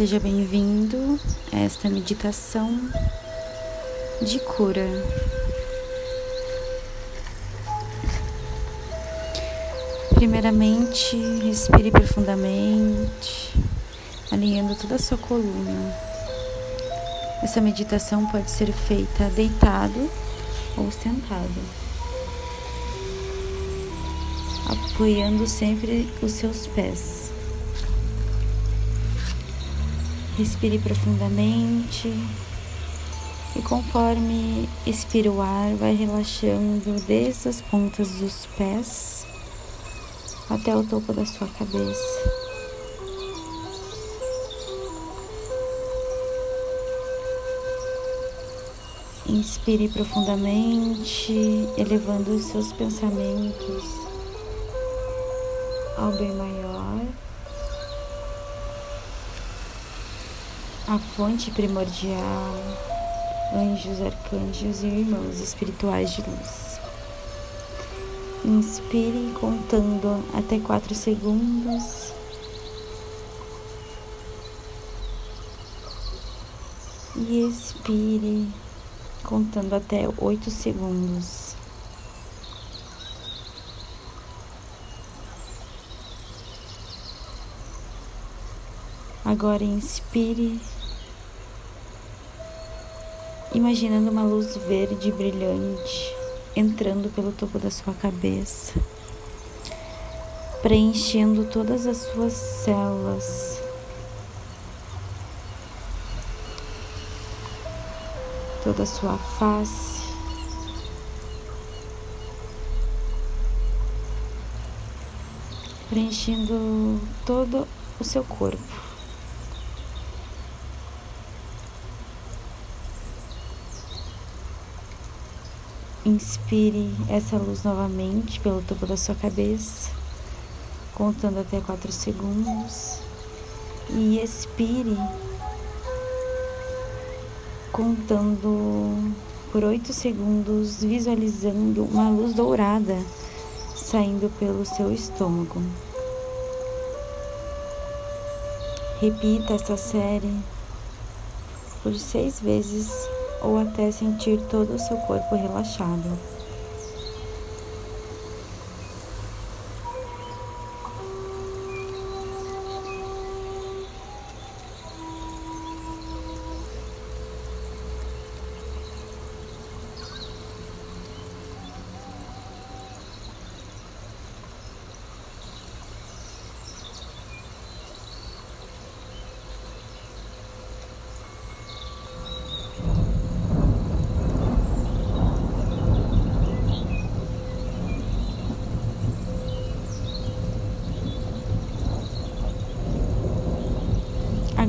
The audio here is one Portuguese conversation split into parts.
Seja bem-vindo a esta meditação de cura. Primeiramente, respire profundamente, alinhando toda a sua coluna. Essa meditação pode ser feita deitado ou sentado, apoiando sempre os seus pés. Respire profundamente e conforme expira o ar, vai relaxando desde as pontas dos pés até o topo da sua cabeça. Inspire profundamente, elevando os seus pensamentos ao bem maior. A fonte primordial, anjos, arcanjos e irmãos espirituais de luz. Inspire contando até quatro segundos. E expire contando até oito segundos. Agora inspire imaginando uma luz verde brilhante entrando pelo topo da sua cabeça, preenchendo todas as suas células. Toda a sua face, preenchendo todo o seu corpo. Inspire essa luz novamente pelo topo da sua cabeça, contando até 4 segundos. E expire, contando por 8 segundos, visualizando uma luz dourada saindo pelo seu estômago. Repita essa série por seis vezes ou até sentir todo o seu corpo relaxado.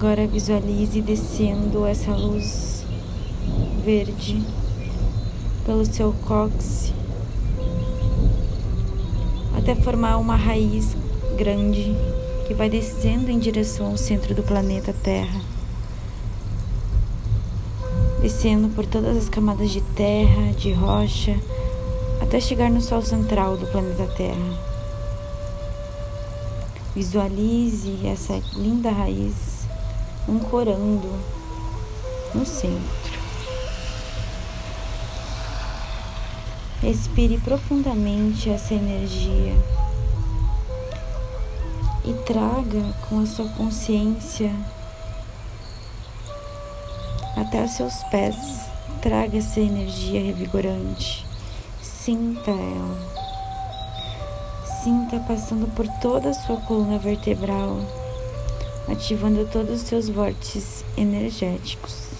Agora visualize descendo essa luz verde pelo seu cóccix até formar uma raiz grande que vai descendo em direção ao centro do planeta Terra. Descendo por todas as camadas de terra, de rocha, até chegar no Sol central do planeta Terra. Visualize essa linda raiz ancorando no centro. Respire profundamente essa energia e traga com a sua consciência até os seus pés. Traga essa energia revigorante. Sinta ela. Sinta passando por toda a sua coluna vertebral ativando todos os seus vórtices energéticos.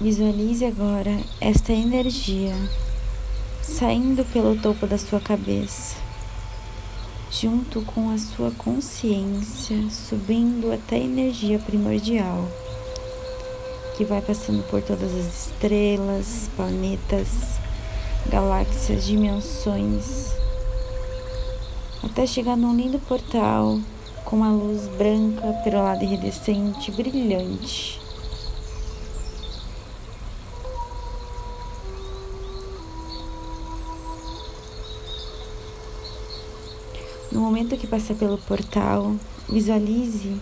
Visualize agora esta energia saindo pelo topo da sua cabeça, junto com a sua consciência, subindo até a energia primordial que vai passando por todas as estrelas, planetas, galáxias, dimensões, até chegar num lindo portal com uma luz branca, perolada iridescente, brilhante. No momento que passar pelo portal, visualize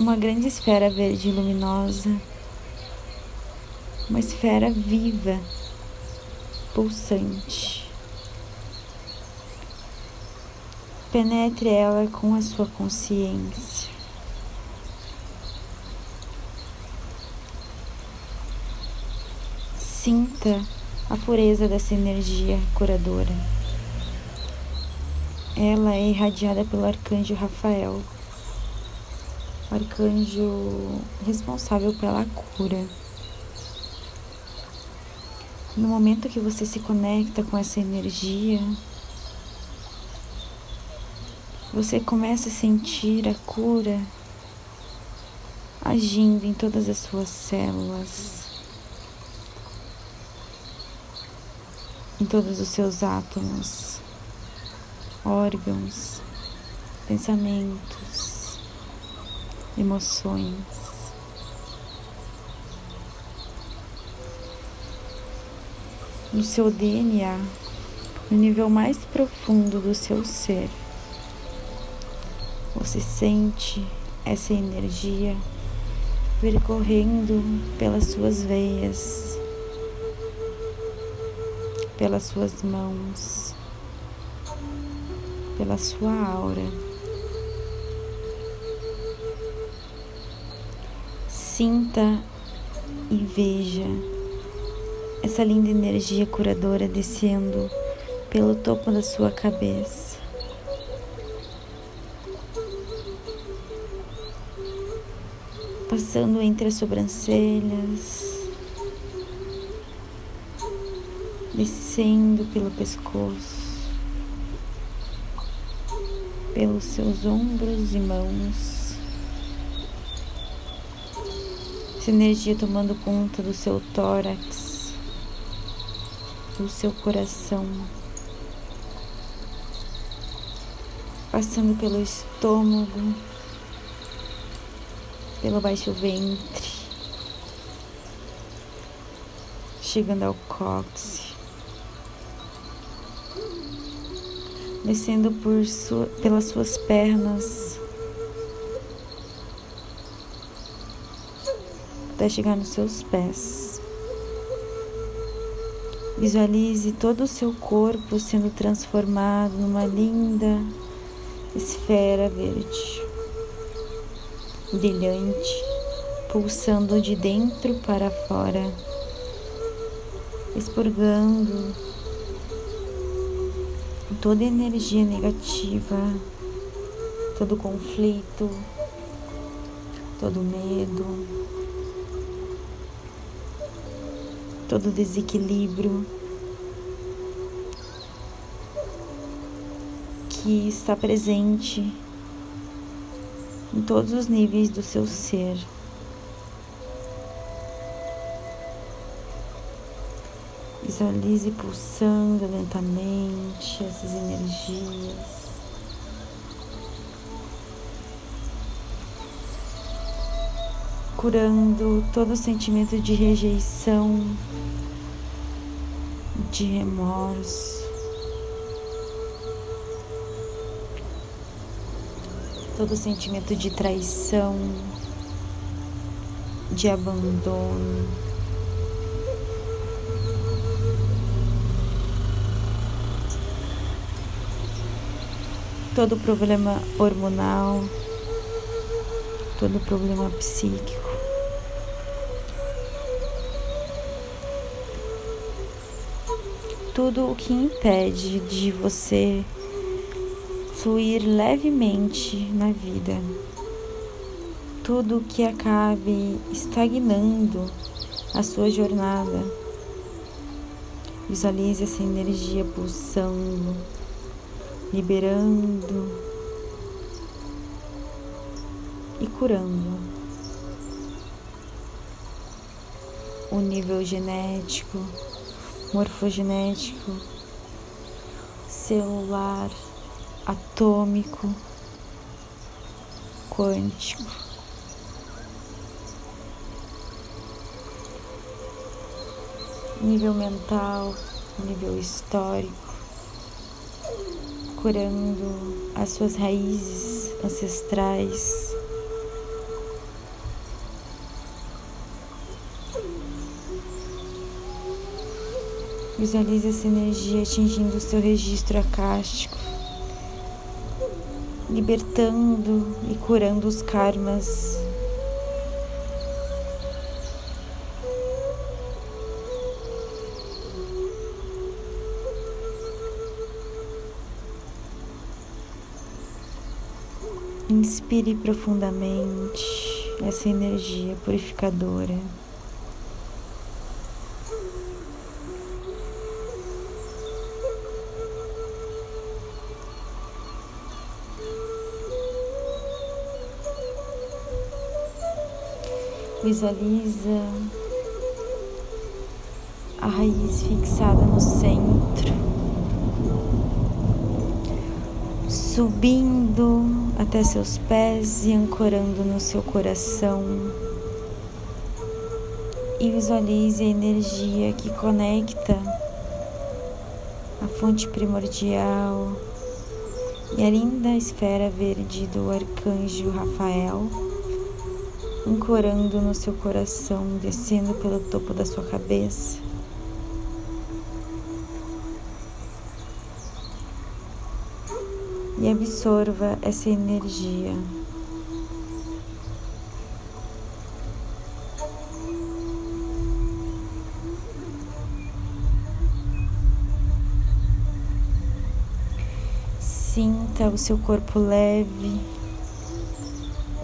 uma grande esfera verde luminosa, uma esfera viva, pulsante. Penetre ela com a sua consciência. Sinta a pureza dessa energia curadora. Ela é irradiada pelo arcanjo Rafael, arcanjo responsável pela cura. No momento que você se conecta com essa energia, você começa a sentir a cura agindo em todas as suas células. em todos os seus átomos, órgãos, pensamentos, emoções. No seu DNA, no nível mais profundo do seu ser, você sente essa energia percorrendo pelas suas veias pelas suas mãos, pela sua aura. Sinta e veja essa linda energia curadora descendo pelo topo da sua cabeça. Passando entre as sobrancelhas, descendo pelo pescoço, pelos seus ombros e mãos. Essa energia tomando conta do seu tórax, do seu coração, passando pelo estômago, pelo baixo ventre, chegando ao cóccix. descendo por sua, pelas suas pernas até chegar nos seus pés. Visualize todo o seu corpo sendo transformado numa linda esfera verde, brilhante, pulsando de dentro para fora, expurgando toda energia negativa, todo conflito, todo medo, todo desequilíbrio que está presente em todos os níveis do seu ser. Visualize pulsando lentamente essas energias. Curando todo sentimento de rejeição, de remorso, todo sentimento de traição, de abandono. todo problema hormonal, todo problema psíquico. Tudo o que impede de você fluir levemente na vida. Tudo o que acabe estagnando a sua jornada. Visualize essa energia pulsando liberando e curando o nível genético, morfogenético, celular, atômico, quântico. Nível mental, nível histórico, curando as suas raízes ancestrais. Visualize essa energia atingindo o seu registro acástico, libertando e curando os karmas Inspire profundamente essa energia purificadora. Visualiza a raiz fixada no centro, subindo até seus pés e ancorando no seu coração. E visualize a energia que conecta a fonte primordial e a linda esfera verde do arcanjo Rafael, ancorando no seu coração, descendo pelo topo da sua cabeça e absorva essa energia. Sinta o seu corpo leve,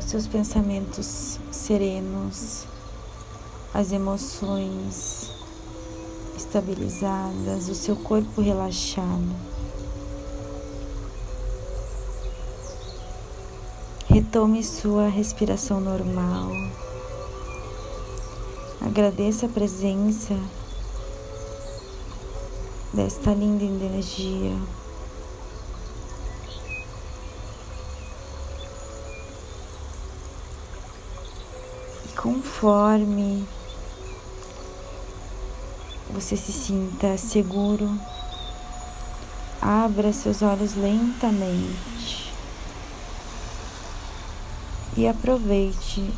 seus pensamentos serenos, as emoções estabilizadas, o seu corpo relaxado. Retome sua respiração normal. Agradeça a presença desta linda energia. Conforme você se sinta seguro, abra seus olhos lentamente e aproveite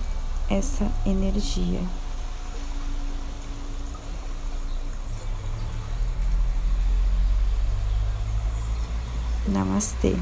essa energia. Namastê.